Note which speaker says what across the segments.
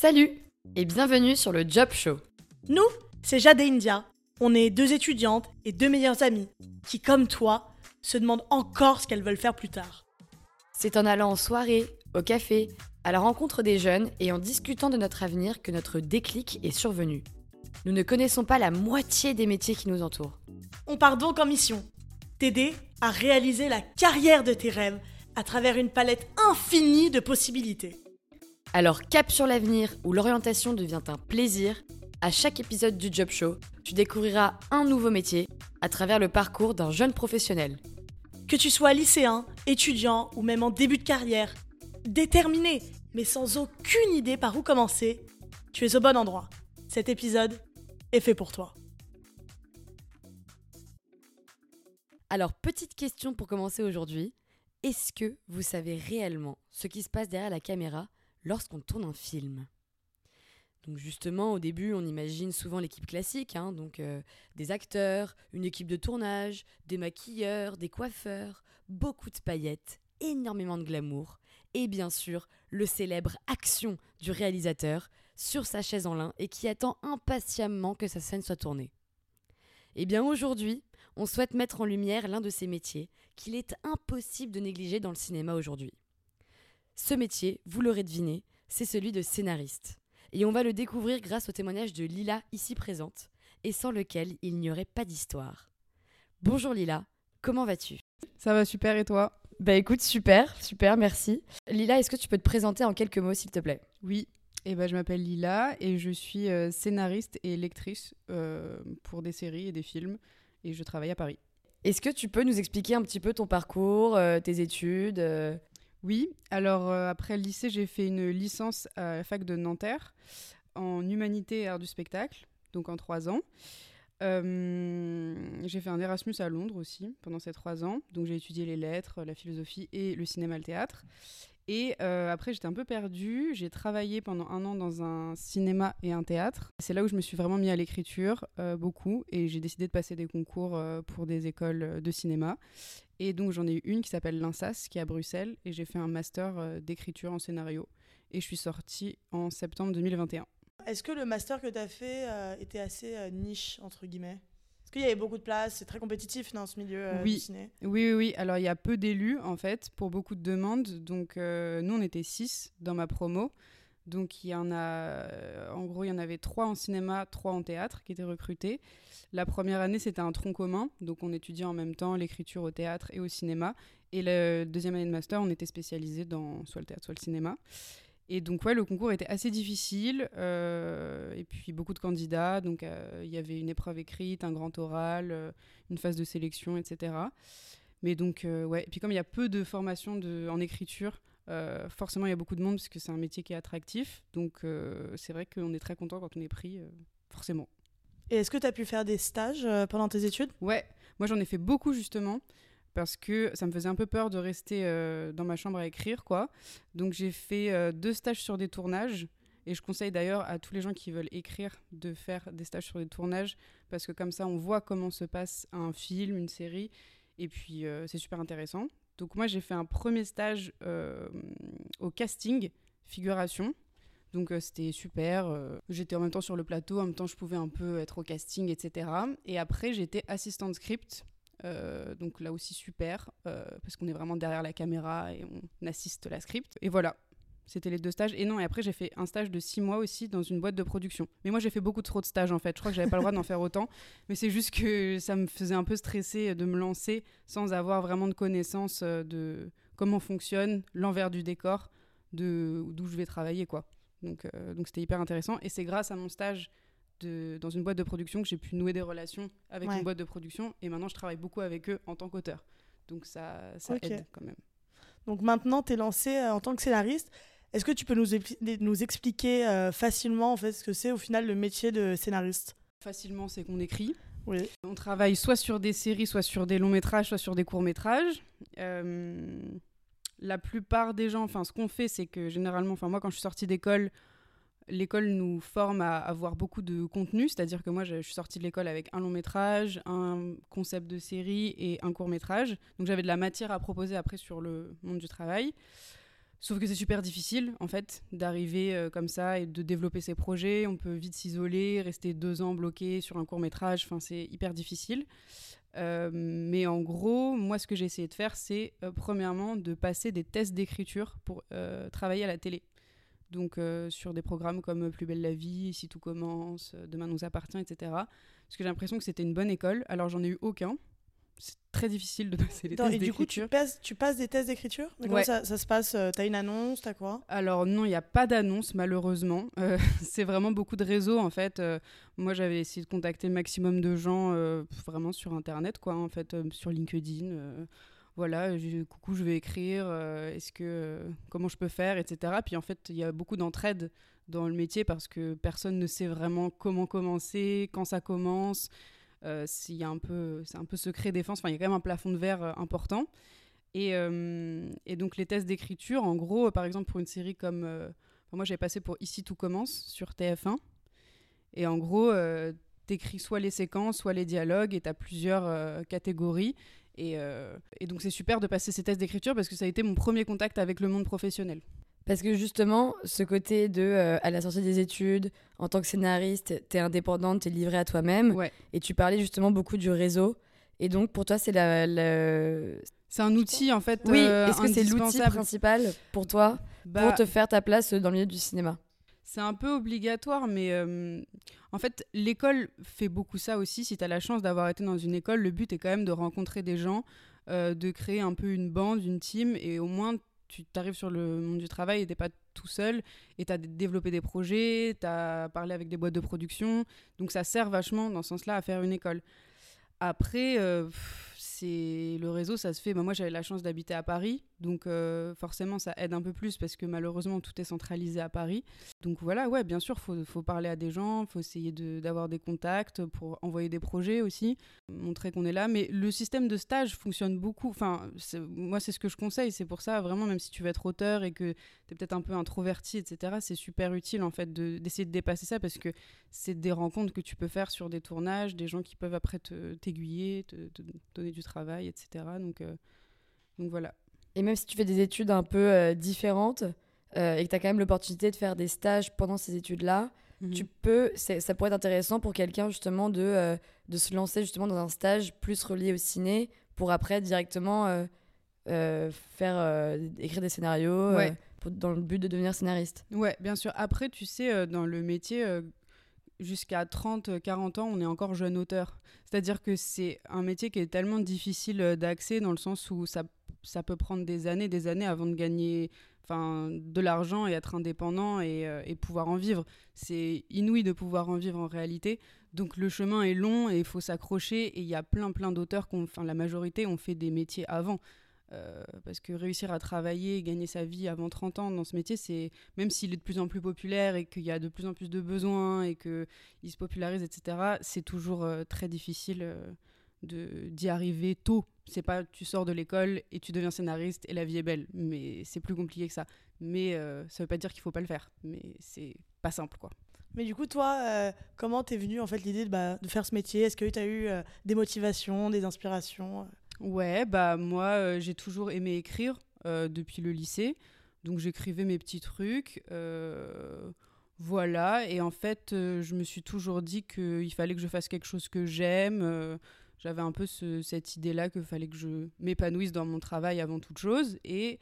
Speaker 1: Salut et bienvenue sur le Job Show.
Speaker 2: Nous, c'est Jade et India. On est deux étudiantes et deux meilleures amies qui, comme toi, se demandent encore ce qu'elles veulent faire plus tard.
Speaker 1: C'est en allant en soirée, au café, à la rencontre des jeunes et en discutant de notre avenir que notre déclic est survenu. Nous ne connaissons pas la moitié des métiers qui nous entourent.
Speaker 2: On part donc en mission t'aider à réaliser la carrière de tes rêves à travers une palette infinie de possibilités.
Speaker 1: Alors cap sur l'avenir où l'orientation devient un plaisir, à chaque épisode du Job Show, tu découvriras un nouveau métier à travers le parcours d'un jeune professionnel.
Speaker 2: Que tu sois lycéen, étudiant ou même en début de carrière, déterminé mais sans aucune idée par où commencer, tu es au bon endroit. Cet épisode est fait pour toi.
Speaker 1: Alors, petite question pour commencer aujourd'hui. Est-ce que vous savez réellement ce qui se passe derrière la caméra lorsqu'on tourne un film donc justement, au début, on imagine souvent l'équipe classique, hein, donc euh, des acteurs, une équipe de tournage, des maquilleurs, des coiffeurs, beaucoup de paillettes, énormément de glamour, et bien sûr le célèbre action du réalisateur sur sa chaise en lin et qui attend impatiemment que sa scène soit tournée. Eh bien aujourd'hui, on souhaite mettre en lumière l'un de ces métiers qu'il est impossible de négliger dans le cinéma aujourd'hui. Ce métier, vous l'aurez deviné, c'est celui de scénariste. Et on va le découvrir grâce au témoignage de Lila ici présente, et sans lequel il n'y aurait pas d'histoire. Bonjour Lila, comment vas-tu?
Speaker 3: Ça va super et toi?
Speaker 1: Bah écoute, super, super, merci. Lila, est-ce que tu peux te présenter en quelques mots s'il te plaît?
Speaker 3: Oui, et eh ben, je m'appelle Lila et je suis euh, scénariste et lectrice euh, pour des séries et des films et je travaille à Paris.
Speaker 1: Est-ce que tu peux nous expliquer un petit peu ton parcours, euh, tes études
Speaker 3: Oui, alors euh, après le lycée, j'ai fait une licence à la fac de Nanterre en humanité et art du spectacle, donc en trois ans. j'ai fait un Erasmus à Londres aussi pendant ces trois ans, donc j'ai étudié les lettres, la philosophie et le cinéma le théâtre. Et euh, après, j'étais un peu perdue. J'ai travaillé pendant un an dans un cinéma et un théâtre. C'est là où je me suis vraiment mis à l'écriture, euh, beaucoup. Et j'ai décidé de passer des concours euh, pour des écoles de cinéma. Et donc, j'en ai eu une qui s'appelle l'INSAS, qui est à Bruxelles. Et j'ai fait un master d'écriture en scénario. Et je suis sortie en septembre 2021.
Speaker 2: Est-ce que le master que tu as fait était assez niche, entre guillemets? Est-ce qu'il y avait beaucoup de place C'est très compétitif dans ce milieu euh,
Speaker 3: oui.
Speaker 2: du ciné
Speaker 3: Oui, oui, Alors, il y a peu d'élus, en fait, pour beaucoup de demandes. Donc, euh, nous, on était six dans ma promo. Donc, il y en a... Euh, en gros, il y en avait trois en cinéma, trois en théâtre qui étaient recrutés. La première année, c'était un tronc commun. Donc, on étudiait en même temps l'écriture au théâtre et au cinéma. Et la deuxième année de master, on était spécialisé dans soit le théâtre, soit le cinéma. Et donc, ouais, le concours était assez difficile. Euh, et puis, beaucoup de candidats. Donc, euh, il y avait une épreuve écrite, un grand oral, une phase de sélection, etc. Mais donc, ouais. Et puis, comme il y a peu de formation de, en écriture, forcément, il y a beaucoup de monde parce que c'est un métier qui est attractif. Donc, c'est vrai qu'on est très content quand on est pris, forcément.
Speaker 2: Et est-ce que tu as pu faire des stages pendant tes études?
Speaker 3: Ouais. Moi, j'en ai fait beaucoup, justement parce que ça me faisait un peu peur de rester euh, dans ma chambre à écrire, quoi. Donc j'ai fait euh, deux stages sur des tournages. Et je conseille d'ailleurs à tous les gens qui veulent écrire de faire des stages sur des tournages, parce que comme ça, on voit comment se passe un film, une série, et puis euh, c'est super intéressant. Donc moi, j'ai fait un premier stage au casting, figuration. Donc c'était super. j'étais en même temps sur le plateau, en même temps je pouvais un peu être au casting, etc. Et après, j'étais assistante script euh, donc là aussi super, euh, parce qu'on est vraiment derrière la caméra et on assiste la script. Et voilà, c'était les deux stages. Et non, et après j'ai fait un stage de six mois aussi dans une boîte de production. Mais moi j'ai fait beaucoup trop de stages en fait. Je crois que j'avais pas le droit d'en faire autant. Mais c'est juste que ça me faisait un peu stresser de me lancer sans avoir vraiment de connaissance euh, de comment fonctionne l'envers du décor, de d'où je vais travailler quoi. Donc donc c'était hyper intéressant. Et c'est grâce à mon stage dans une boîte de production que j'ai pu nouer des relations avec une boîte de production. Et maintenant, je travaille beaucoup avec eux en tant qu'auteur. Donc ça, ça aide quand même.
Speaker 2: Donc maintenant, tu es lancé euh, en tant que scénariste. Est-ce que tu peux nous, nous expliquer euh, facilement en fait, ce que c'est au final le métier de scénariste?
Speaker 3: Facilement, c'est qu'on écrit.
Speaker 2: Oui.
Speaker 3: On travaille soit sur des séries, soit sur des longs métrages, soit sur des courts métrages. Euh, la plupart des gens, enfin, ce qu'on fait, c'est que généralement, enfin, moi, quand je suis sortie d'école, l'école nous forme à avoir beaucoup de contenu, c'est-à-dire que moi je, suis sortie de l'école avec un long métrage, un concept de série et un court métrage. Donc j'avais de la matière à proposer après sur le monde du travail. Sauf que c'est super difficile, en fait, d'arriver euh, comme ça et de développer ses projets. On peut vite s'isoler, rester deux ans bloqué sur un court métrage. Enfin, c'est hyper difficile. Euh, mais en gros, moi, ce que j'ai essayé de faire, c'est euh, premièrement de passer des tests d'écriture pour travailler à la télé. Donc, sur des programmes comme Plus belle la vie, Si tout commence, Demain nous appartient, etc. Parce que j'ai l'impression que c'était une bonne école. Alors, j'en ai eu aucun c'est très difficile de passer les tests d'écriture. Et du coup,
Speaker 2: tu passes, tu passes des tests d'écriture Comment ça, ça, se passe euh, T'as une annonce T'as quoi?
Speaker 3: Alors non, il n'y a pas d'annonce malheureusement. Euh, c'est vraiment beaucoup de réseaux en fait. Euh, moi, j'avais essayé de contacter le maximum de gens vraiment sur Internet, quoi, en fait, sur LinkedIn. voilà, coucou, je vais écrire. Est-ce que comment je peux faire, etc. Puis en fait, il y a beaucoup d'entraide dans le métier parce que personne ne sait vraiment comment commencer, quand ça commence. Euh, c'est un peu, secret défense. Enfin, il y a quand même un plafond de verre euh, important. Et, euh, et, donc les tests d'écriture, en gros, par exemple pour une série comme, moi j'avais passé pour Ici tout commence sur TF1. Et en gros, t'écris soit les séquences, soit les dialogues, et t'as plusieurs catégories. Et, et, donc c'est super de passer ces tests d'écriture parce que ça a été mon premier contact avec le monde professionnel.
Speaker 1: Parce que justement, ce côté de, euh, à la sortie des études, en tant que scénariste, tu es indépendante, tu es livrée à toi-même. Et tu parlais justement beaucoup du réseau. Et donc, pour toi, c'est la,
Speaker 3: C'est un outil, en fait.
Speaker 1: Oui, euh, est-ce que c'est l'outil principal pour toi pour bah te faire ta place dans le milieu du cinéma?
Speaker 3: C'est un peu obligatoire, mais euh, en fait, l'école fait beaucoup ça aussi. Si tu as la chance d'avoir été dans une école, le but est quand même de rencontrer des gens, de créer un peu une bande, une team, et au moins tu arrives sur le monde du travail et t'es pas tout seul et tu as développé des projets, tu as parlé avec des boîtes de production. Donc ça sert vachement dans ce sens-là à faire une école. Après, euh, c'est le réseau, ça se fait. Bah, moi, j'avais la chance d'habiter à Paris, donc euh, forcément, ça aide un peu plus parce que malheureusement, tout est centralisé à Paris. Donc voilà, ouais, bien sûr, faut, faut parler à des gens, faut essayer d'avoir des contacts pour envoyer des projets aussi, montrer qu'on est là. Mais le système de stage fonctionne beaucoup. Enfin, moi, c'est ce que je conseille. C'est pour ça, vraiment, même si tu veux être auteur et que tu es peut-être un peu introverti, etc., c'est super utile en fait d'essayer de, dépasser ça parce que c'est des rencontres que tu peux faire sur des tournages, des gens qui peuvent après t'aiguiller, te, te, donner du travail, etc. Donc, euh, donc voilà.
Speaker 1: Et même si tu fais des études un peu euh, différentes euh, et que tu as quand même l'opportunité de faire des stages pendant ces études-là, mhm. tu peux, ça pourrait être intéressant pour quelqu'un justement de, de se lancer justement dans un stage plus relié au ciné pour après directement faire écrire des scénarios dans le but de devenir scénariste.
Speaker 3: Ouais, bien sûr. Après, tu sais, dans le métier, jusqu'à 30, 40 ans, on est encore jeune auteur. C'est-à-dire que c'est un métier qui est tellement difficile euh, d'accès dans le sens où ça, ça peut prendre des années, des années avant de gagner enfin, de l'argent et être indépendant et, euh, et pouvoir en vivre. C'est inouï de pouvoir en vivre en réalité. Donc le chemin est long et il faut s'accrocher. Et il y a plein, plein d'auteurs, enfin la majorité ont fait des métiers avant. Euh, parce que réussir à travailler et gagner sa vie avant 30 ans dans ce métier, c'est même s'il est de plus en plus populaire et qu'il y a de plus en plus de besoins et qu'il se popularise, etc., c'est toujours euh, très difficile euh, d'y arriver tôt. C'est pas tu sors de l'école et tu deviens scénariste et la vie est belle, mais c'est plus compliqué que ça. Mais ça veut pas dire qu'il faut pas le faire, mais c'est pas simple quoi.
Speaker 2: Mais du coup, toi, comment t'es venu en fait l'idée de, bah, faire ce métier? Est-ce que tu as eu des motivations, des inspirations?
Speaker 3: Ouais, bah moi euh, j'ai toujours aimé écrire euh, depuis le lycée. Donc j'écrivais mes petits trucs. Euh, voilà, et en fait je me suis toujours dit qu'il fallait que je fasse quelque chose que j'aime. J'avais un peu cette idée-là qu'il fallait que je m'épanouisse dans mon travail avant toute chose. Et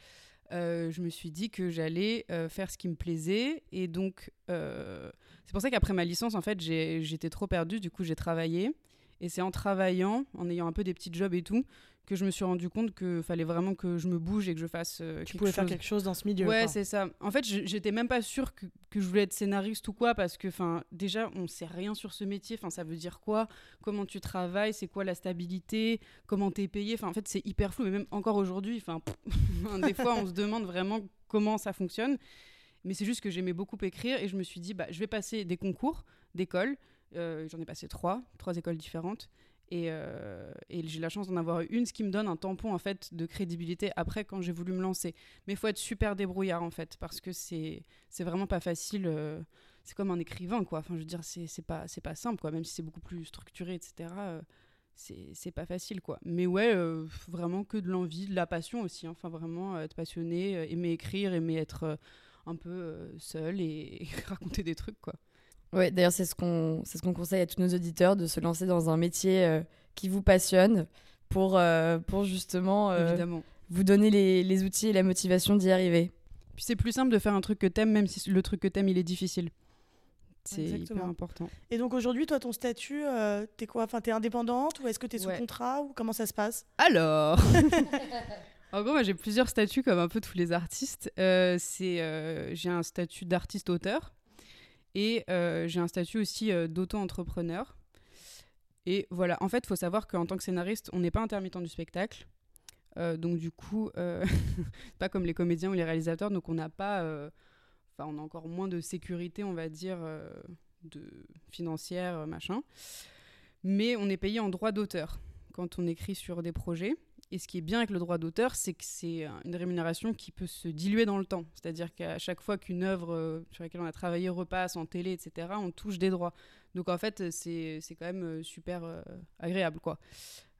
Speaker 3: je me suis dit que j'allais faire ce qui me plaisait. Et donc c'est pour ça qu'après ma licence, en fait, j'étais trop perdue. Du coup j'ai travaillé. Et c'est en travaillant, en ayant un peu des petits jobs et tout, que je me suis rendu compte qu'il fallait vraiment que je me bouge et que je fasse euh,
Speaker 2: tu pouvais faire quelque chose dans ce milieu.
Speaker 3: Ouais, c'est ça. En fait, j'étais même pas sûre que, que, je voulais être scénariste ou quoi, parce que, enfin, déjà, on sait rien sur ce métier. Enfin, ça veut dire quoi? Comment tu travailles? C'est quoi la stabilité? Comment t'es payé? Enfin, en fait, c'est hyper flou. Mais même encore aujourd'hui, enfin, des fois, on se demande vraiment comment ça fonctionne. Mais c'est juste que j'aimais beaucoup écrire et je me suis dit, bah, je vais passer des concours d'école. Euh, j'en ai passé trois, trois écoles différentes. Euh, et, j'ai la chance d'en avoir une, ce qui me donne un tampon en fait de crédibilité après quand j'ai voulu me lancer. Mais il faut être super débrouillard en fait parce que c'est vraiment pas facile. Euh, c'est comme un écrivain quoi. Enfin je veux dire c'est pas pas simple quoi. Même si c'est beaucoup plus structuré etc. Euh, c'est pas facile quoi. Mais ouais, vraiment que de l'envie, de la passion aussi. hein. Enfin vraiment être passionné, aimer écrire, aimer être un peu seul et raconter des trucs quoi.
Speaker 1: Ouais, d'ailleurs, c'est ce qu'on c'est ce qu'on conseille à tous nos auditeurs de se lancer dans un métier euh, qui vous passionne pour, euh, pour justement euh,
Speaker 3: Évidemment.
Speaker 1: vous donner les, les outils et la motivation d'y arriver.
Speaker 3: Puis c'est plus simple de faire un truc que t'aimes, même si le truc que t'aimes il est difficile. C'est hyper important.
Speaker 2: Et donc aujourd'hui, toi, ton statut, euh, t'es quoi? Enfin, t'es indépendante ou est-ce que t'es sous
Speaker 3: Ouais.
Speaker 2: contrat ou comment ça se passe?
Speaker 3: Alors En gros, moi j'ai plusieurs statuts comme un peu tous les artistes. Euh, c'est, euh, j'ai un statut d'artiste-auteur et euh, j'ai un statut aussi euh, d'auto-entrepreneur. Et voilà, en fait, il faut savoir qu'en tant que scénariste, on n'est pas intermittent du spectacle. Euh, donc du coup, pas comme les comédiens ou les réalisateurs, donc on n'a pas, enfin on a encore moins de sécurité, on va dire, de financière, machin. Mais on est payé en droit d'auteur quand on écrit sur des projets. Et ce qui est bien avec le droit d'auteur, c'est que c'est euh, une rémunération qui peut se diluer dans le temps. C'est-à-dire qu'à chaque fois qu'une œuvre euh, sur laquelle on a travaillé repasse en télé, etc., on touche des droits. Donc en fait, c'est quand même euh, super euh, agréable, quoi.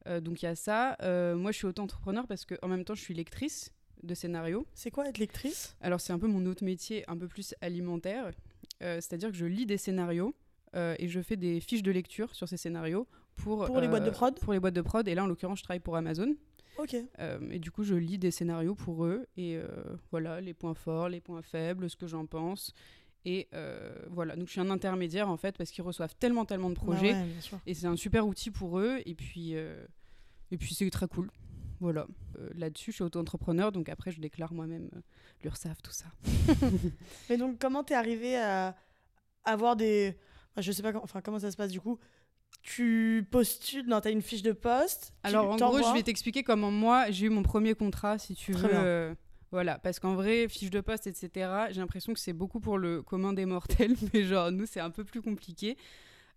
Speaker 3: Euh, donc il y a ça. Euh, moi, je suis auto-entrepreneur parce qu'en même temps, je suis lectrice de scénarios.
Speaker 2: C'est quoi être lectrice?
Speaker 3: Alors c'est un peu mon autre métier, un peu plus alimentaire. C'est-à-dire que je lis des scénarios euh, et je fais des fiches de lecture sur ces scénarios pour,
Speaker 2: Pour les boîtes de prod?
Speaker 3: Pour les boîtes de prod. Et là, en l'occurrence, je travaille pour Amazon.
Speaker 2: Ok.
Speaker 3: Euh, et du coup, je lis des scénarios pour eux. Et euh, voilà, les points forts, les points faibles, ce que j'en pense. Et euh, voilà, donc je suis un intermédiaire en fait parce qu'ils reçoivent tellement, tellement de projets.
Speaker 2: Bah ouais, sûr.
Speaker 3: Et c'est un super outil pour eux. Et puis, et puis c'est très cool. Voilà. Euh, Là-dessus, je suis auto-entrepreneur. Donc après, je déclare moi-même euh, l'URSSAF, tout ça.
Speaker 2: Mais donc, comment t'es arrivé à avoir des. enfin, je sais pas, enfin, comment ça se passe du coup Tu postules, non, t'as une fiche de poste.
Speaker 3: Alors en gros, je vais t'expliquer comment moi j'ai eu mon premier contrat, si tu
Speaker 2: Très
Speaker 3: veux.
Speaker 2: bien.
Speaker 3: euh, voilà, parce qu'en vrai, fiche de poste, etc., j'ai l'impression que c'est beaucoup pour le commun des mortels, mais genre, nous, c'est un peu plus compliqué.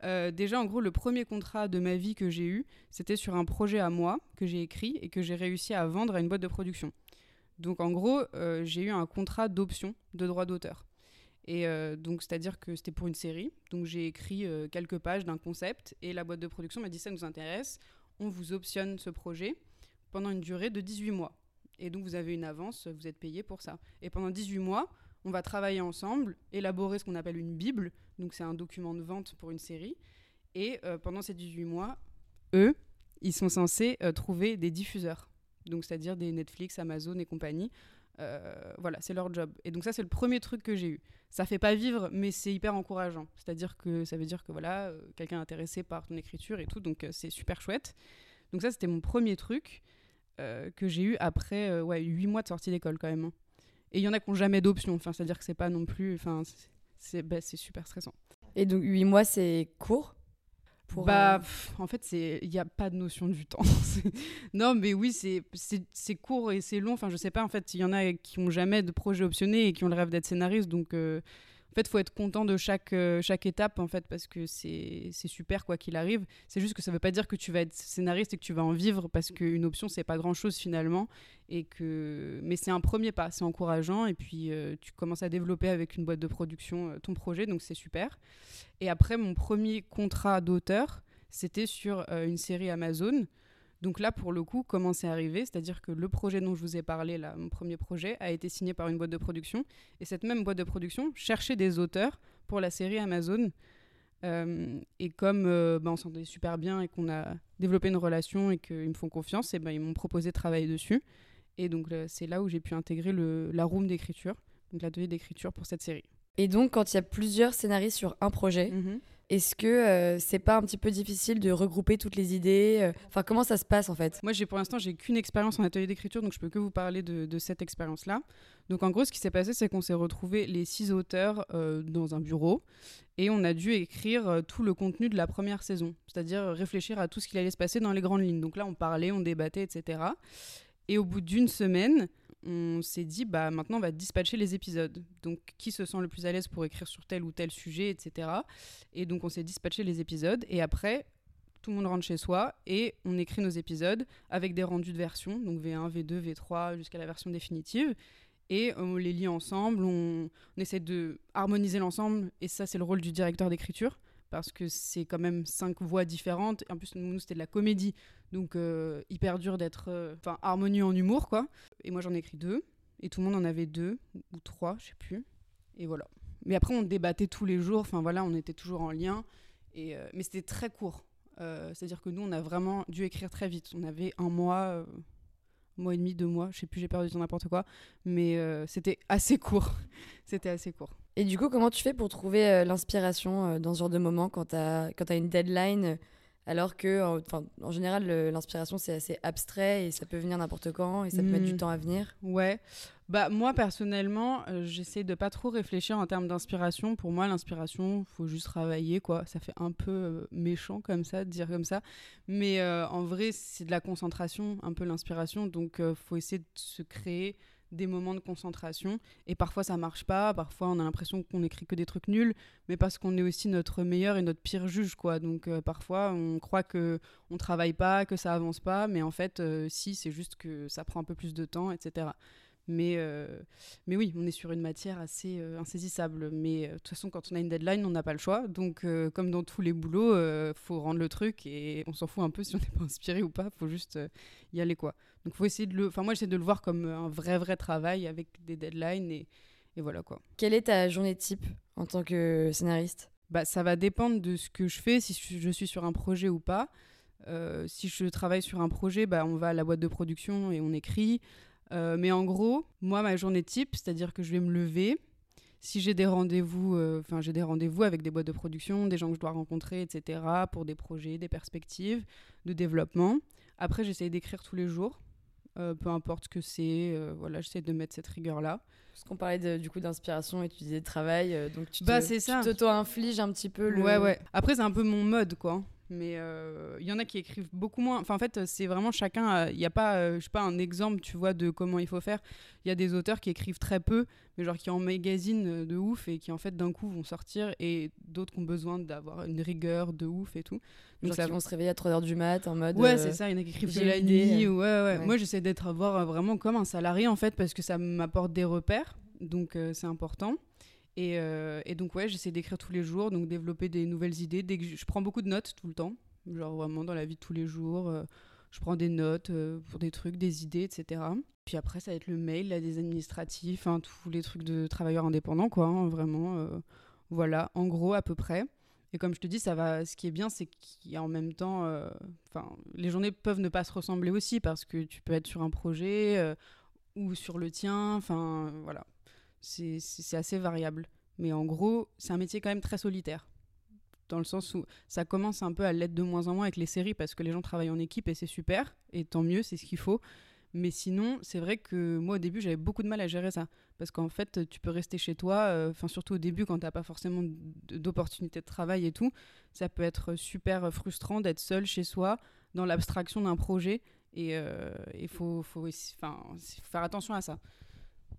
Speaker 3: Euh, déjà, en gros, le premier contrat de ma vie que j'ai eu, c'était sur un projet à moi que j'ai écrit et que j'ai réussi à vendre à une boîte de production. Donc, en gros, euh, j'ai eu un contrat d'option de droit d'auteur. Et euh, donc, c'est-à-dire que c'était pour une série. Donc, j'ai écrit euh, quelques pages d'un concept et la boîte de production m'a dit ça nous intéresse. On vous optionne ce projet pendant une durée de 18 mois. Et donc, vous avez une avance, vous êtes payé pour ça. Et pendant 18 mois, on va travailler ensemble, élaborer ce qu'on appelle une Bible. Donc, c'est un document de vente pour une série. Et euh, pendant ces 18 mois, eux, ils sont censés trouver des diffuseurs. Donc, c'est-à-dire des Netflix, Amazon et compagnie. Euh, voilà, c'est leur job. Et donc, ça, c'est le premier truc que j'ai eu. Ça fait pas vivre, mais c'est hyper encourageant. C'est-à-dire que ça veut dire que voilà, euh, quelqu'un est intéressé par ton écriture et tout. Donc, euh, c'est super chouette. Donc, ça, c'était mon premier truc que j'ai eu après euh, ouais, 8 mois de sortie d'école quand même. hein. Et il y en a qui n'ont jamais d'option. Enfin, c'est-à-dire que c'est pas non plus. Enfin, c'est- bah, super stressant.
Speaker 1: Et donc, 8 mois, c'est court? Pour,
Speaker 3: bah,
Speaker 1: euh,
Speaker 3: pff, en fait, c'est il n'y a pas de notion du temps. Non, mais oui, c'est court et c'est long. Enfin, je sais pas. En fait, il y en a qui ont jamais de projet optionné et qui ont le rêve d'être scénariste. Donc, euh, en fait, faut être content de chaque euh, chaque étape, en fait, parce que c'est super quoi qu'il arrive. C'est juste que ça veut pas dire que tu vas être scénariste et que tu vas en vivre, parce qu'une option c'est pas grand chose finalement. Et que, mais c'est un premier pas, c'est encourageant. Et puis, euh, tu commences à développer avec une boîte de production euh, ton projet, donc c'est super. Et après, mon premier contrat d'auteur, c'était sur euh, une série Amazon. Donc là, pour le coup, comment c'est arrivé? C'est-à-dire que le projet dont je vous ai parlé, là, mon premier projet, a été signé par une boîte de production. Et cette même boîte de production cherchait des auteurs pour la série Amazon. Euh, et comme euh, bah, on s'entendait super bien et qu'on a développé une relation et qu'ils me font confiance, et ben ils m'ont proposé de travailler dessus. Et donc c'est là où j'ai pu intégrer le, la room d'écriture, donc l'atelier d'écriture pour cette série.
Speaker 1: Et donc, quand il y a plusieurs scénaristes sur un projet, est-ce que euh, c'est pas un petit peu difficile de regrouper toutes les idées euh, Enfin, comment ça se passe en fait?
Speaker 3: Moi, j'ai pour l'instant, j'ai qu'une expérience en atelier d'écriture, donc je peux que vous parler de, cette expérience-là. Donc, en gros, ce qui s'est passé, c'est qu'on s'est retrouvés les six auteurs euh, dans un bureau et on a dû écrire euh, tout le contenu de la première saison, c'est-à-dire réfléchir à tout ce qu'il allait se passer dans les grandes lignes. Donc là, on parlait, on débattait, etc. Et au bout d'une semaine, on s'est dit, bah maintenant, on va dispatcher les épisodes. Donc, qui se sent le plus à l'aise pour écrire sur tel ou tel sujet, etc. Et donc, on s'est dispatché les épisodes. Et après, tout le monde rentre chez soi et on écrit nos épisodes avec des rendus de version, donc V1, V2, V3 jusqu'à la version définitive. Et on les lit ensemble, on, on essaie de harmoniser l'ensemble, et ça c'est le rôle du directeur d'écriture, parce que c'est quand même cinq voix différentes. En plus, nous, c'était de la comédie, donc euh, hyper dur d'être euh, harmonieux en humour, quoi. Et moi, j'en ai écrit deux, et tout le monde en avait deux ou trois, je sais plus. Et voilà. Mais après, on débattait tous les jours, enfin voilà, on était toujours en lien. Et, euh, mais c'était très court. C'est-à-dire que nous, on a vraiment dû écrire très vite. On avait un mois, mois et demi, deux mois, je sais plus, j'ai perdu du n'importe quoi. Mais c'était assez court. c'était assez court.
Speaker 1: Et du coup, comment tu fais pour trouver euh, l'inspiration euh, dans ce genre de moment quand tu as, as, une deadline euh, alors que, enfin, en général, l'inspiration c'est assez abstrait et ça peut venir n'importe quand et ça peut mettre du hmm. temps à venir.
Speaker 3: Ouais. Bah moi personnellement, j'essaie de pas trop réfléchir en termes d'inspiration. Pour moi, l'inspiration, faut juste travailler quoi. Ça fait un peu méchant comme ça de dire comme ça, mais en vrai, c'est de la concentration, un peu l'inspiration. Donc, faut essayer de se créer des moments de concentration. Et parfois ça marche pas, parfois on a l'impression qu'on écrit que des trucs nuls, mais parce qu'on est aussi notre meilleur et notre pire juge, quoi. Donc euh, parfois on croit que on travaille pas, que ça avance pas, mais en fait euh, si, c'est juste que ça prend un peu plus de temps, etc. Mais, euh, mais oui, on est sur une matière assez euh, insaisissable. Mais euh, de toute façon, quand on a une deadline, on n'a pas le choix. Donc, comme dans tous les boulots, il faut rendre le truc et on s'en fout un peu si on n'est pas inspiré ou pas. Il faut juste y aller, quoi. Donc, faut essayer de le. Enfin, moi, j'essaie de le voir comme un vrai, vrai travail avec des deadlines et, et voilà, quoi.
Speaker 1: Quelle est ta journée type en tant que scénariste?
Speaker 3: Bah, Ça va dépendre de ce que je fais, si je suis sur un projet ou pas. si je travaille sur un projet, bah, on va à la boîte de production et on écrit. Euh, mais en gros, moi, ma journée type, c'est-à-dire que je vais me lever. Si j'ai des rendez-vous, euh, enfin j'ai des rendez-vous avec des boîtes de production, des gens que je dois rencontrer, etc., pour des projets, des perspectives de développement. Après, j'essaie d'écrire tous les jours, euh, peu importe ce que c'est. voilà, j'essaie de mettre cette rigueur-là.
Speaker 1: Parce qu'on parlait du coup d'inspiration et tu disais de travail, donc tu bah, t'auto-infliges un petit peu le.
Speaker 3: Ouais, ouais. Après, c'est un peu mon mode, quoi mais euh, il y en a qui écrivent beaucoup moins. Enfin, en fait, c'est vraiment chacun. Il n'y a pas, euh, je sais pas, un exemple, tu vois, de comment il faut faire. Il y a des auteurs qui écrivent très peu, mais genre qui en magazine de ouf et qui en fait d'un coup vont sortir, et d'autres qui ont besoin d'avoir une rigueur de ouf et tout.
Speaker 1: Donc ça... vont se réveiller à 3h du mat en mode.
Speaker 3: Ouais, c'est euh, ça. Il y en a qui écrivent de la nuit. Ouais, ouais, Moi, j'essaie d'être avoir vraiment comme un salarié en fait parce que ça m'apporte des repères, donc c'est important. Euh, et, donc, ouais, j'essaie d'écrire tous les jours, donc développer des nouvelles idées. Dès que je, prends beaucoup de notes tout le temps, genre vraiment dans la vie de tous les jours. Euh, je prends des notes euh, pour des trucs, des idées, etc. Puis après, ça va être le mail, là, des administratifs, hein, tous les trucs de travailleurs indépendants, quoi, hein, vraiment. voilà, en gros, à peu près. Et comme je te dis, ça va. Ce qui est bien, c'est qu'il y a en même temps. Enfin, les journées peuvent ne pas se ressembler aussi parce que tu peux être sur un projet ou sur le tien. Enfin, voilà c'est assez variable. Mais en gros, c'est un métier quand même très solitaire. Dans le sens où ça commence un peu à l'être de moins en moins avec les séries parce que les gens travaillent en équipe et c'est super. Et tant mieux, c'est ce qu'il faut. Mais sinon, c'est vrai que moi au début j'avais beaucoup de mal à gérer ça parce qu'en fait tu peux rester chez toi, euh, surtout au début quand t'as pas forcément d'opportunités de travail et tout, ça peut être super frustrant d'être seul chez soi dans l'abstraction d'un projet et il euh, faut, faut, faut faire attention à ça.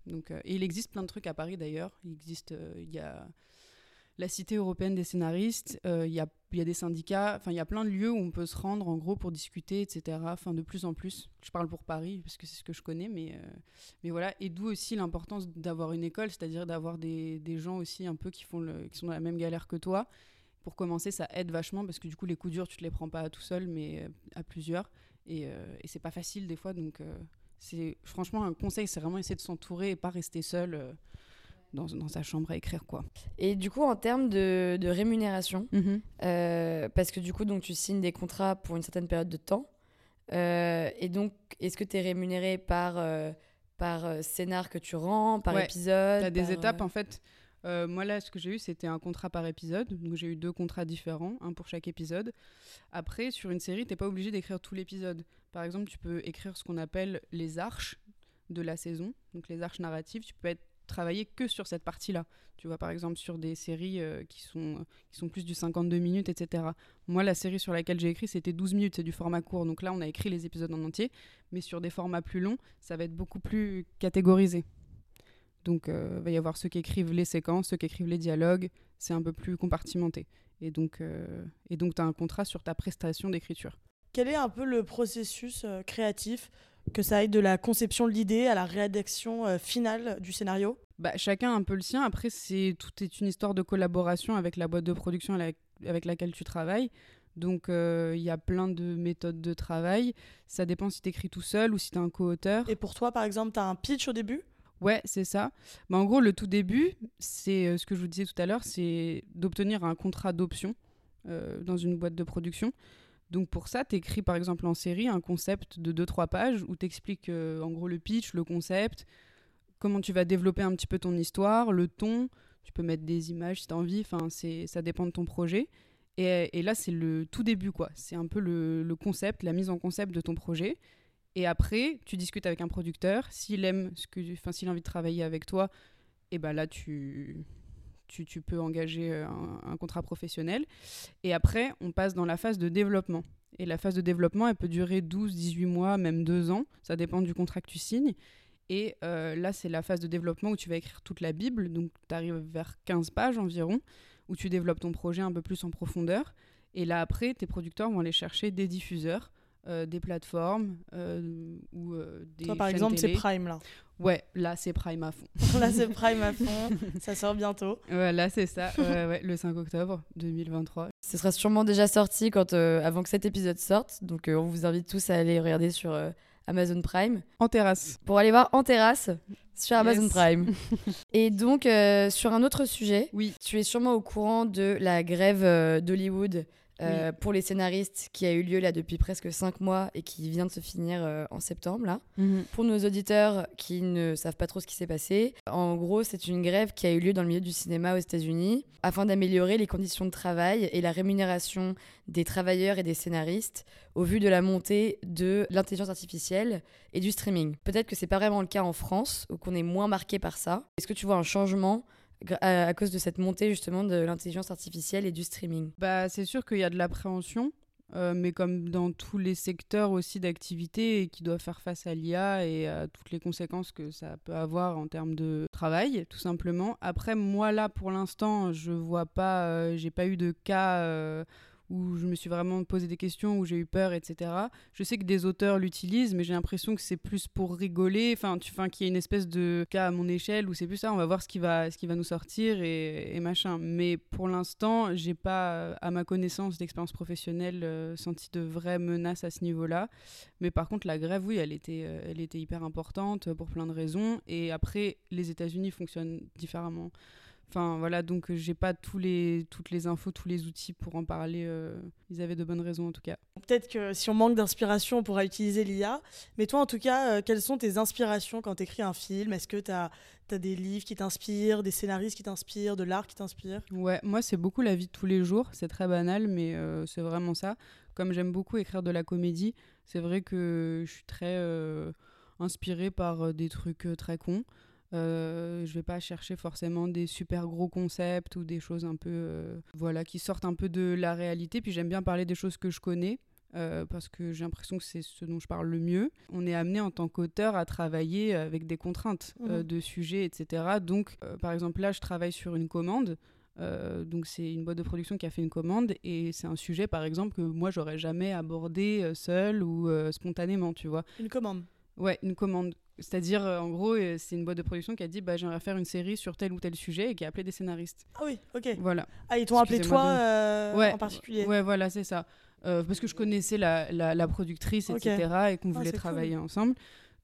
Speaker 3: Donc, euh, et il existe plein de trucs à Paris d'ailleurs. Il existe, euh, il y a la Cité européenne des scénaristes, euh, il y, a, y, a, des syndicats, enfin il y a plein de lieux où on peut se rendre en gros pour discuter, etc. Enfin de plus en plus. Je parle pour Paris parce que c'est ce que je connais, mais, mais voilà. Et d'où aussi l'importance d'avoir une école, c'est-à-dire d'avoir des, des, gens aussi un peu qui, font qui sont dans la même galère que toi. Pour commencer, ça aide vachement parce que du coup les coups durs, tu te les prends pas tout seul, mais à plusieurs. Et, et c'est pas facile des fois, donc c'est franchement un conseil, c'est vraiment essayer de s'entourer et pas rester seul euh, dans, dans, sa chambre à écrire quoi.
Speaker 1: Et du coup en termes de, de rémunération, mhm. euh, parce que du coup donc tu signes des contrats pour une certaine période de temps, euh, et donc est-ce que tu es rémunéré par par scénar que tu rends, par épisode
Speaker 3: Tu as des étapes en fait. moi là, ce que j'ai eu, c'était un contrat par épisode. Donc j'ai eu deux contrats différents, un pour chaque épisode. Après, sur une série, t'es pas obligé d'écrire tout l'épisode. Par exemple, tu peux écrire ce qu'on appelle les arches de la saison, donc les arches narratives. Tu peux être travailler que sur cette partie-là. Tu vois, par exemple, sur des séries euh, qui, sont, qui sont plus du 52 minutes, etc. Moi, la série sur laquelle j'ai écrit, c'était 12 minutes, c'est du format court. Donc là, on a écrit les épisodes en entier. Mais sur des formats plus longs, ça va être beaucoup plus catégorisé. Donc, il euh, va y avoir ceux qui écrivent les séquences, ceux qui écrivent les dialogues. C'est un peu plus compartimenté. Et donc, euh, donc tu as un contrat sur ta prestation d'écriture.
Speaker 2: Quel est un peu le processus euh, créatif que ça aille de la conception de l'idée à la rédaction euh, finale du scénario?
Speaker 3: Bah, Chacun a un peu le sien. Après, c'est tout est une histoire de collaboration avec la boîte de production avec laquelle tu travailles. Donc il y a plein de méthodes de travail. Ça dépend si tu écris tout seul ou si tu es un co-auteur.
Speaker 2: Et pour toi, par exemple, tu as un pitch au début?
Speaker 3: Ouais, c'est ça. Mais en gros, le tout début, c'est ce que je vous disais tout à l'heure, c'est d'obtenir un contrat d'option dans une boîte de production. Donc pour ça, tu écris par exemple en série un concept de 2-3 pages où tu expliques en gros le pitch, le concept, comment tu vas développer un petit peu ton histoire, le ton. Tu peux mettre des images si tu as envie, enfin, ça dépend de ton projet. Et, là, c'est le tout début, quoi. C'est un peu le, le, concept, la mise en concept de ton projet. Et après, tu discutes avec un producteur. S'il aime ce que, enfin, s'il a envie de travailler avec toi, et ben là, tu, tu, peux engager un, un, contrat professionnel. Et après, on passe dans la phase de développement. Et la phase de développement, elle peut durer 12, 18 mois, même 2 ans. Ça dépend du contrat que tu signes. Et euh, là, c'est la phase de développement où tu vas écrire toute la Bible. Donc, tu arrives vers 15 pages environ, où tu développes ton projet un peu plus en profondeur. Et là, après, tes producteurs vont aller chercher des diffuseurs, euh, des plateformes euh, ou euh, des.
Speaker 2: Toi, par exemple, c'est Prime là.
Speaker 3: Ouais, là, c'est Prime à fond.
Speaker 2: là, c'est Prime à fond. ça sort bientôt.
Speaker 3: Ouais, là, c'est ça. Ouais, ouais, le 5 octobre 2023.
Speaker 1: Ce sera sûrement déjà sorti quand, avant que cet épisode sorte. Donc, on vous invite tous à aller regarder sur Amazon Prime.
Speaker 3: En terrasse.
Speaker 1: Pour aller voir en terrasse sur Amazon yes. Prime. Et donc, euh, sur un autre sujet,
Speaker 3: oui.
Speaker 1: tu es sûrement au courant de la grève euh, d'Hollywood euh, oui. pour les scénaristes qui a eu lieu là depuis presque 5 mois et qui vient de se finir en septembre là.
Speaker 3: Mm -hmm.
Speaker 1: Pour nos auditeurs qui ne savent pas trop ce qui s'est passé, en gros c'est une grève qui a eu lieu dans le milieu du cinéma aux États-Unis afin d'améliorer les conditions de travail et la rémunération des travailleurs et des scénaristes au vu de la montée de l'intelligence artificielle et du streaming. Peut-être que c'est pas vraiment le cas en France ou qu'on est moins marqué par ça. Est-ce que tu vois un changement à, à, cause de cette montée justement de l'intelligence artificielle et du streaming?
Speaker 3: Bah, C'est sûr qu'il y a de l'appréhension, euh, mais comme dans tous les secteurs aussi d'activité qui doivent faire face à l'IA et à toutes les conséquences que ça peut avoir en termes de travail, tout simplement. Après, moi là, pour l'instant, je vois pas, euh, j'ai pas eu de cas... Euh, où je me suis vraiment posé des questions, où j'ai eu peur, etc. Je sais que des auteurs l'utilisent, mais j'ai l'impression que c'est plus pour rigoler, enfin, enfin qu'il y a une espèce de cas à mon échelle où c'est plus ça, on va voir ce qui va, ce qui va nous sortir et, machin. Mais pour l'instant, j'ai pas, à ma connaissance d'expérience professionnelle, euh, senti de vraies menaces à ce niveau-là. Mais par contre, la grève, oui, elle était, euh, elle était hyper importante pour plein de raisons. Et après, les États-Unis fonctionnent différemment. Enfin voilà, donc j'ai pas tous les, toutes les infos, tous les outils pour en parler. Euh, ils avaient de bonnes raisons en tout cas.
Speaker 2: Peut-être que si on manque d'inspiration, on pourra utiliser l'IA. Mais toi en tout cas, euh, quelles sont tes inspirations quand tu écris un film? Est-ce que tu as, as, des livres qui t'inspirent, des scénaristes qui t'inspirent, de l'art qui t'inspire?
Speaker 3: Ouais, moi c'est beaucoup la vie de tous les jours. C'est très banal, mais euh, c'est vraiment ça. Comme j'aime beaucoup écrire de la comédie, c'est vrai que je suis très inspirée par des trucs très cons. Euh, je vais pas chercher forcément des super gros concepts ou des choses un peu euh, voilà qui sortent un peu de la réalité. Puis j'aime bien parler des choses que je connais euh, parce que j'ai l'impression que c'est ce dont je parle le mieux. On est amené en tant qu'auteur à travailler avec des contraintes mmh. de sujets etc donc par exemple là je travaille sur une commande donc c'est une boîte de production qui a fait une commande et c'est un sujet par exemple que moi j'aurais jamais abordé seul ou spontanément tu vois.
Speaker 2: Une commande.
Speaker 3: Ouais une commande c'est-à-dire, euh, en gros, euh, c'est une boîte de production qui a dit bah, j'aimerais faire une série sur tel ou tel sujet et qui a appelé des scénaristes.
Speaker 2: Ah oui, ok.
Speaker 3: Voilà.
Speaker 2: Ah, ils t'ont appelé toi euh,
Speaker 3: ouais,
Speaker 2: en particulier
Speaker 3: Ouais, voilà, c'est ça. Euh, parce que je connaissais la, la, la productrice, etc. Et qu'on voulait ah, travailler cool. ensemble.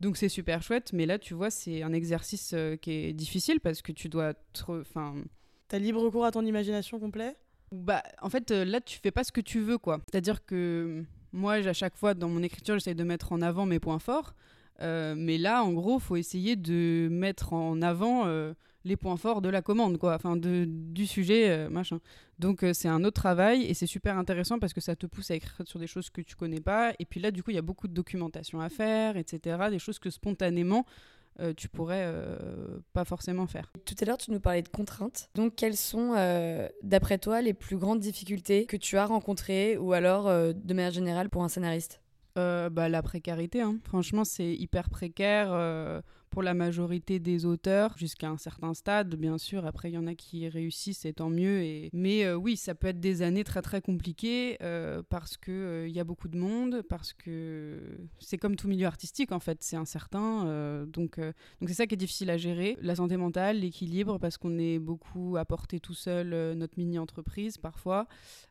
Speaker 3: Donc c'est super chouette. Mais là, tu vois, c'est un exercice euh, qui est difficile parce que tu dois. Enfin.
Speaker 2: T'as libre recours à ton imagination complet?
Speaker 3: Bah, en fait, là, tu fais pas ce que tu veux, quoi. C'est-à-dire que moi, à chaque fois, dans mon écriture, j'essaie de mettre en avant mes points forts. Euh, mais là, en gros, faut essayer de mettre en avant euh, les points forts de la commande, quoi, enfin de, du sujet, euh, machin. Donc c'est un autre travail et c'est super intéressant parce que ça te pousse à écrire sur des choses que tu connais pas. Et puis là, du coup, il y a beaucoup de documentation à faire, etc. Des choses que spontanément euh, tu pourrais pas forcément faire.
Speaker 1: Tout à l'heure, tu nous parlais de contraintes. Donc, quelles sont, d'après toi, les plus grandes difficultés que tu as rencontrées ou alors, de manière générale, pour un scénariste?
Speaker 3: Bah, La précarité. Hein. Franchement, c'est hyper précaire. pour pour la majorité des auteurs jusqu'à un certain stade, bien sûr. Après, il y en a qui réussissent et tant mieux. Mais euh, oui, ça peut être des années très très compliquées euh, parce qu'il il y a beaucoup de monde, parce que c'est comme tout milieu artistique en fait, c'est incertain. donc donc c'est ça qui est difficile à gérer. La santé mentale, l'équilibre, parce qu'on est beaucoup à porter tout seul notre mini-entreprise parfois.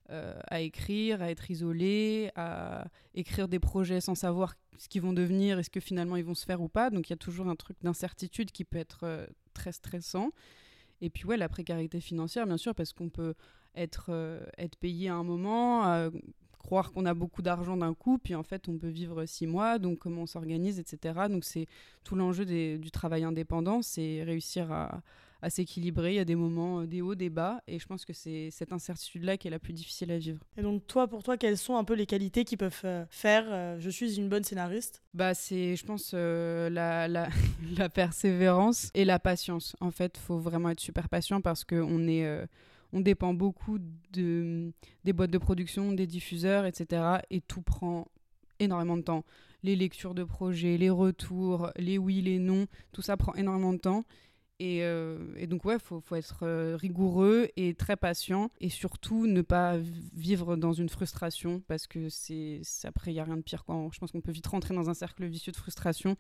Speaker 3: Euh, à écrire, à être isolé, à écrire des projets sans savoir ce qu'ils vont devenir, est-ce que finalement ils vont se faire ou pas. Donc il y a toujours un truc d'incertitude qui peut être euh, très stressant. Et puis ouais, la précarité financière, bien sûr, parce qu'on peut être, euh, être payé à un moment, croire qu'on a beaucoup d'argent d'un coup, puis en fait on peut vivre six mois, donc comment on s'organise, etc. Donc c'est tout l'enjeu du travail indépendant, c'est réussir à, à s'équilibrer. Il y a des moments, euh, des hauts, des bas. Et je pense que c'est cette incertitude-là qui est la plus difficile à vivre.
Speaker 2: Et donc, toi, pour toi, quelles sont un peu les qualités qui peuvent euh, faire euh, je suis une bonne scénariste?
Speaker 3: Bah, C'est, je pense, la, la, la, persévérance et la patience. En fait, il faut vraiment être super patient parce qu'on est. on dépend beaucoup de, des boîtes de production, des diffuseurs, etc. Et tout prend énormément de temps. Les lectures de projets, les retours, les oui, les non, tout ça prend énormément de temps. Euh, et, donc, ouais, faut, faut, être euh, rigoureux et très patient. Et surtout, ne pas vivre dans une frustration parce que c'est après, il n'y a rien de pire. Quoi. Je pense qu'on peut vite rentrer dans un cercle vicieux de frustration.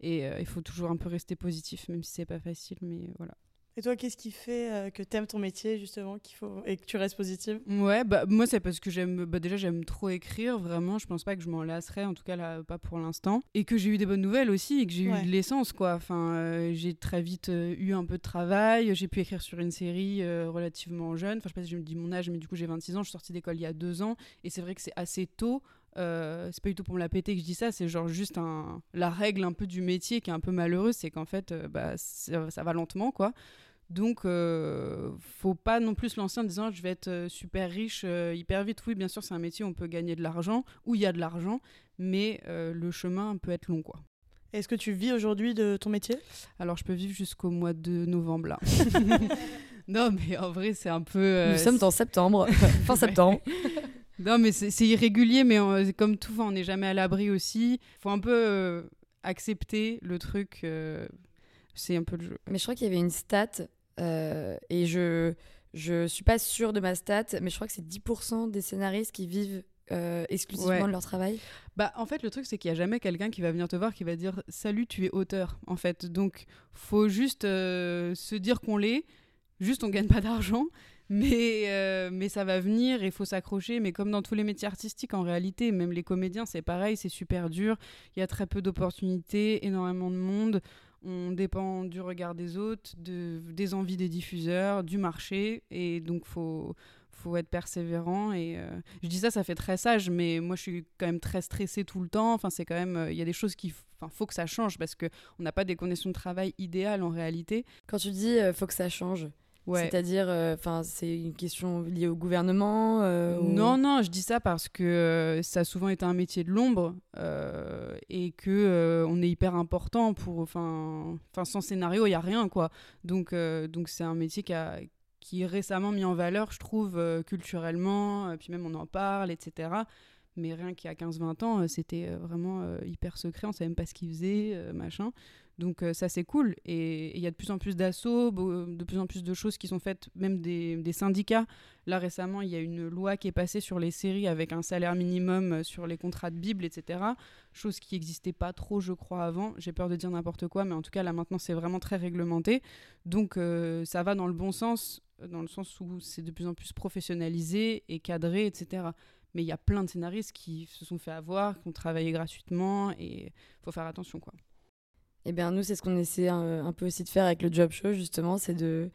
Speaker 3: Et euh, il faut toujours un peu rester positif, même si c'est pas facile. Mais voilà.
Speaker 2: Et toi, qu'est-ce qui fait euh, que tu aimes ton métier, justement, qu'il faut... et que tu restes positive?
Speaker 3: Ouais, bah, moi, c'est parce que j'aime. Bah, déjà, j'aime trop écrire, vraiment. Je pense pas que je m'en lasserai, en tout cas, là, pas pour l'instant. Et que j'ai eu des bonnes nouvelles aussi, et que j'ai eu de l'essence, quoi. Enfin, euh, j'ai très vite euh, eu un peu de travail. J'ai pu écrire sur une série relativement jeune. Enfin, je sais pas si je me dis mon âge, mais du coup, j'ai 26 ans. Je suis sortie d'école il y a deux ans. Et c'est vrai que c'est assez tôt. c'est pas du tout pour me la péter que je dis ça, c'est genre juste un, la règle un peu du métier qui est un peu malheureuse, c'est qu'en fait, bah, ça, ça, va lentement, quoi. Donc, euh, faut pas non plus se lancer en disant je vais être euh, super riche euh, hyper vite. Oui, bien sûr, c'est un métier où on peut gagner de l'argent, où il y a de l'argent, mais euh, le chemin peut être long, quoi.
Speaker 2: Est-ce que tu vis aujourd'hui de ton métier?
Speaker 3: Alors, je peux vivre jusqu'au mois de novembre, là. non, mais en vrai, c'est un peu.
Speaker 1: Nous sommes en septembre, fin septembre.
Speaker 3: non, mais c'est irrégulier, mais comme tout, on n'est jamais à l'abri aussi. faut un peu accepter le truc. c'est un peu le jeu.
Speaker 1: Mais je crois qu'il y avait une stat et je je suis pas sûre de ma stat, mais je crois que c'est 10% des scénaristes qui vivent euh, exclusivement de leur travail.
Speaker 3: Bah en fait le truc c'est qu'il y a jamais quelqu'un qui va venir te voir qui va dire salut tu es auteur en fait donc faut juste euh, se dire qu'on l'est. Juste on gagne pas d'argent. Mais mais ça va venir il faut s'accrocher. Mais comme dans tous les métiers artistiques en réalité même les comédiens c'est pareil c'est super dur. Il y a très peu d'opportunités énormément de monde on dépend du regard des autres, de, des envies des diffuseurs, du marché, et donc faut faut être persévérant et euh, je dis ça ça fait très sage mais moi je suis quand même très stressée tout le temps. Enfin c'est quand même euh, il y a des choses qui enfin faut que ça change parce que on n'a pas des conditions de travail idéales en réalité.
Speaker 1: Quand tu dis euh, faut que ça change c'est-à-dire, euh, c'est une question liée au gouvernement euh,
Speaker 3: Non, non, je dis ça parce que euh, ça a souvent été un métier de l'ombre et que on est hyper important pour, enfin, sans scénario, il y a rien, quoi. Donc, donc c'est un métier qui a qui est récemment mis en valeur, je trouve, culturellement, puis même on en parle, etc. Mais rien qu'il y a 15-20 ans, c'était vraiment hyper secret, on savait même pas ce qu'ils faisaient, machin. Donc euh, ça c'est cool et il y a de plus en plus d'assauts, de plus en plus de choses qui sont faites, même des, syndicats. Là récemment il y a une loi qui est passée sur les séries avec un salaire minimum euh, sur les contrats de Bible, etc. Chose qui n'existait pas trop je crois avant. J'ai peur de dire n'importe quoi, mais en tout cas là maintenant c'est vraiment très réglementé. Donc euh, ça va dans le bon sens, dans le sens où c'est de plus en plus professionnalisé et cadré, etc. Mais il y a plein de scénaristes qui se sont fait avoir, qui ont travaillé gratuitement et faut faire attention quoi.
Speaker 1: Eh bien, nous, c'est ce qu'on essaie un, peu aussi de faire avec le Job Show, justement, c'est de,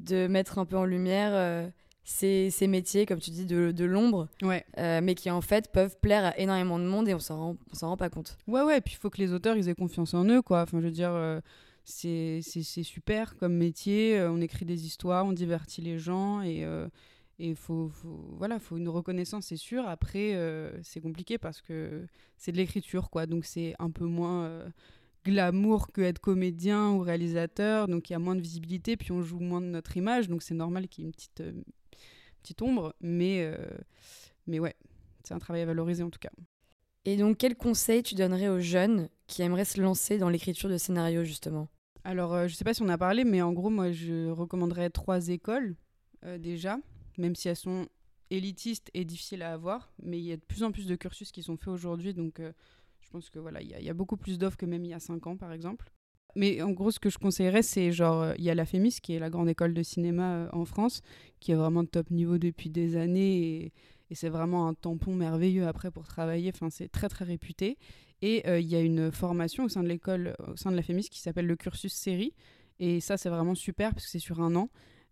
Speaker 1: de mettre un peu en lumière euh, ces, ces, métiers, comme tu dis, de, de l'ombre,
Speaker 3: ouais.
Speaker 1: Euh, mais qui en fait peuvent plaire à énormément de monde et on s'en rend, s'en rend pas compte.
Speaker 3: Ouais, ouais, puis il faut que les auteurs, ils aient confiance en eux, quoi. Enfin, je veux dire, euh, c'est super comme métier, on écrit des histoires, on divertit les gens et et faut, faut, voilà faut une reconnaissance c'est sûr après c'est compliqué parce que c'est de l'écriture quoi donc c'est un peu moins glamour que être comédien ou réalisateur, donc il y a moins de visibilité, puis on joue moins de notre image, donc c'est normal qu'il y ait une petite, euh, petite ombre, mais, euh, mais ouais, c'est un travail à valoriser en tout cas.
Speaker 1: Et donc, quel conseil tu donnerais aux jeunes qui aimerait se lancer dans l'écriture de scénarios justement?
Speaker 3: Alors, euh, je sais pas si on a parlé, mais en gros, moi, je recommanderais trois écoles euh, déjà, même si elles sont élitistes et difficiles à avoir. Mais il y a de plus en plus de cursus qui sont faits aujourd'hui, donc je pense que voilà, il y, a- beaucoup plus d'offres que même il y a cinq ans, par exemple. Mais en gros, ce que je conseillerais, c'est genre, euh, il y a la FEMIS, qui est la grande école de cinéma euh, en France, qui est vraiment de top niveau depuis des années. Et, c'est vraiment un tampon merveilleux après pour travailler. Enfin, c'est très, très réputé. Et euh, il y a une formation au sein de l'école, au sein de la FEMIS, qui s'appelle le cursus série. Et ça, c'est vraiment super parce que c'est sur un an.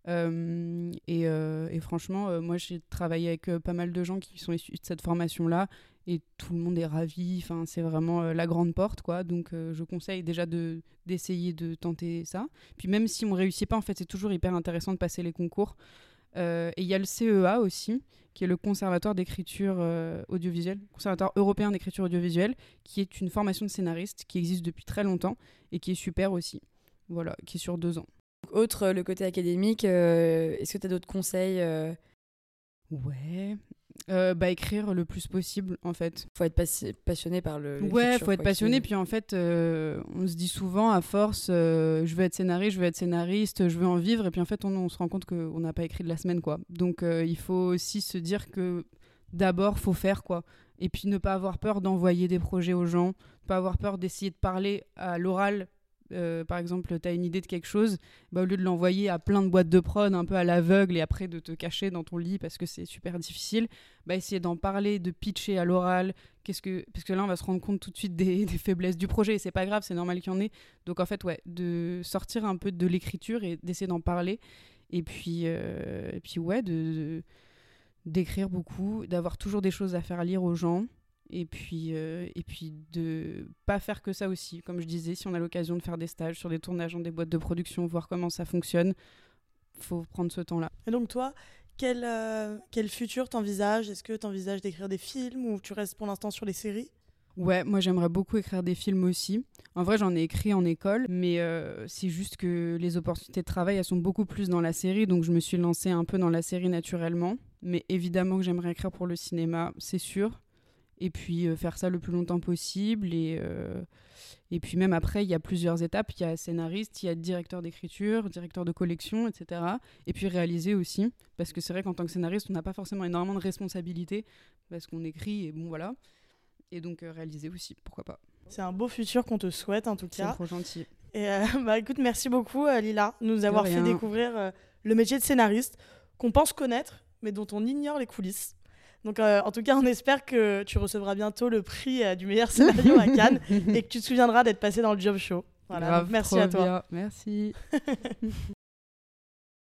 Speaker 3: Et, franchement, moi, j'ai travaillé avec pas mal de gens qui sont issus de cette formation-là. Et tout le monde est ravi. Enfin, c'est vraiment euh, la grande porte, quoi. Donc, euh, je conseille déjà de d'essayer de tenter ça. Puis même si on réussit pas, en fait, c'est toujours hyper intéressant de passer les concours. Euh, et il y a le CEA aussi, qui est le Conservatoire d'écriture audiovisuelle, Conservatoire européen d'écriture audiovisuelle, qui est une formation de scénariste qui existe depuis très longtemps et qui est super aussi. Voilà, qui est sur deux ans.
Speaker 1: Autre le côté académique, est-ce que tu as d'autres conseils
Speaker 3: Ouais. Euh, bah écrire le plus possible en fait.
Speaker 1: Faut être passi- passionné par le.
Speaker 3: Ouais, faut être passionné. Puis en fait, euh, on se dit souvent à force, euh, je veux être scénariste, je veux être scénariste, je veux en vivre. Et puis en fait, on, on se rend compte qu'on n'a pas écrit de la semaine, quoi. Donc il faut aussi se dire que d'abord, faut faire, quoi. Et puis ne pas avoir peur d'envoyer des projets aux gens, ne pas avoir peur d'essayer de parler à l'oral. Euh, par exemple, tu as une idée de quelque chose, bah, au lieu de l'envoyer à plein de boîtes de prod, un peu à l'aveugle, et après de te cacher dans ton lit parce que c'est super difficile, bah, essayer d'en parler, de pitcher à l'oral, qu'est-ce que parce que là on va se rendre compte tout de suite des, faiblesses du projet et c'est pas grave c'est normal qu'il y en ait. Donc en fait ouais de sortir un peu de l'écriture et d'essayer d'en parler. Et puis euh, et puis ouais de- d'écrire beaucoup d'avoir toujours des choses à faire lire aux gens et puis euh, et puis de pas faire que ça aussi comme je disais si on a l'occasion de faire des stages sur des tournages dans des boîtes de production voir comment ça fonctionne faut prendre ce temps là
Speaker 2: Et donc toi, quel, euh, quel futur t'envisages? Est-ce que t'envisages d'écrire des films ou tu restes pour l'instant sur les séries?
Speaker 3: Ouais, moi j'aimerais beaucoup écrire des films aussi. En vrai, j'en ai écrit en école, mais euh, c'est juste que les opportunités de travail, elles sont beaucoup plus dans la série, donc je me suis lancée un peu dans la série naturellement. Mais évidemment que j'aimerais écrire pour le cinéma, c'est sûr. Et puis euh, faire ça le plus longtemps possible. Et, euh, et puis même après, il y a plusieurs étapes. Il y a scénariste, il y a directeur d'écriture, directeur de collection, etc. Et puis réaliser aussi. Parce que c'est vrai qu'en tant que scénariste, on n'a pas forcément énormément de responsabilités, parce qu'on écrit et bon voilà. Et donc euh, réaliser aussi, pourquoi pas.
Speaker 2: C'est un beau futur qu'on te souhaite en tout
Speaker 3: C'est
Speaker 2: cas.
Speaker 3: trop gentil.
Speaker 2: Et bah écoute, merci beaucoup Lila de nous avoir fait découvrir le métier de scénariste qu'on pense connaître, mais dont on ignore les coulisses. Donc euh, en tout cas, on espère que tu recevras bientôt le prix euh, du meilleur scénario à Cannes et que tu te souviendras d'être passé dans le job show. Voilà,
Speaker 3: Grave,
Speaker 2: merci à toi.
Speaker 3: bien. Merci.